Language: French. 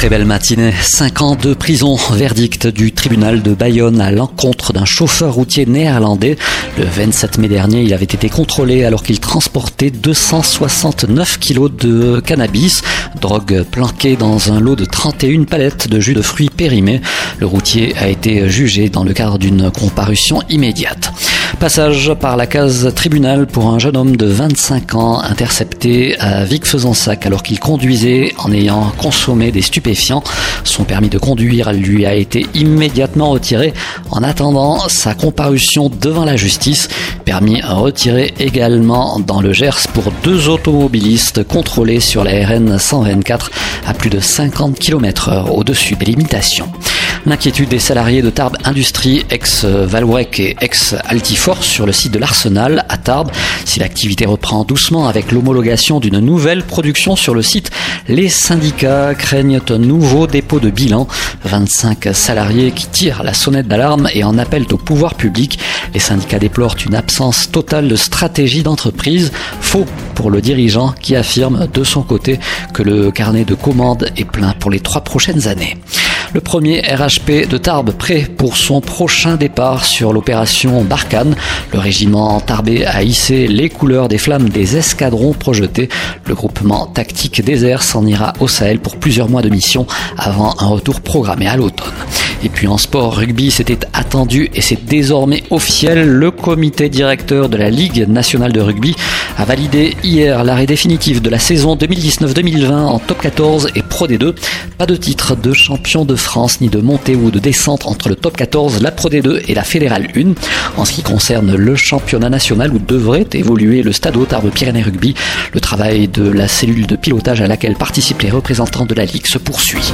Très belle matinée. Cinq ans de prison. Verdict du tribunal de Bayonne à l'encontre d'un chauffeur routier néerlandais. Le 27 mai dernier, il avait été contrôlé alors qu'il transportait 269 kilos de cannabis, drogue planquée dans un lot de 31 palettes de jus de fruits périmés. Le routier a été jugé dans le cadre d'une comparution immédiate. Passage par la case tribunal pour un jeune homme de 25 ans intercepté à Vic-Fezensac alors qu'il conduisait en ayant consommé des stupéfiants. Son permis de conduire lui a été immédiatement retiré en attendant sa comparution devant la justice. Permis retiré également dans le Gers pour deux automobilistes contrôlés sur la RN 124 à plus de 50 km heure au-dessus des limitations. L'inquiétude des salariés de Tarbes Industrie, ex-Valwec et ex-Altiforce sur le site de l'Arsenal à Tarbes. Si l'activité reprend doucement avec l'homologation d'une nouvelle production sur le site, les syndicats craignent un nouveau dépôt de bilan. 25 salariés qui tirent la sonnette d'alarme et en appellent au pouvoir public. Les syndicats déplorent une absence totale de stratégie d'entreprise. Faux pour le dirigeant qui affirme de son côté que le carnet de commandes est plein pour les trois prochaines années. Le premier RHP de Tarbes prêt pour son prochain départ sur l'opération Barkhane. Le régiment tarbé a hissé les couleurs des flammes des escadrons projetés. Le groupement tactique désert s'en ira au Sahel pour plusieurs mois de mission avant un retour programmé à l'automne. Et puis en sport rugby, c'était attendu et c'est désormais officiel. Le comité directeur de la Ligue nationale de rugby a validé hier l'arrêt définitif de la saison 2019-2020 en top 14 et Pro D2. Pas de titre de champion de France ni de montée ou de descente entre le top 14, la Pro D2 et la Fédérale 1. En ce qui concerne le championnat national où devrait évoluer le Stade Tarbes Pyrénées Rugby, le travail de la cellule de pilotage à laquelle participent les représentants de la Ligue se poursuit.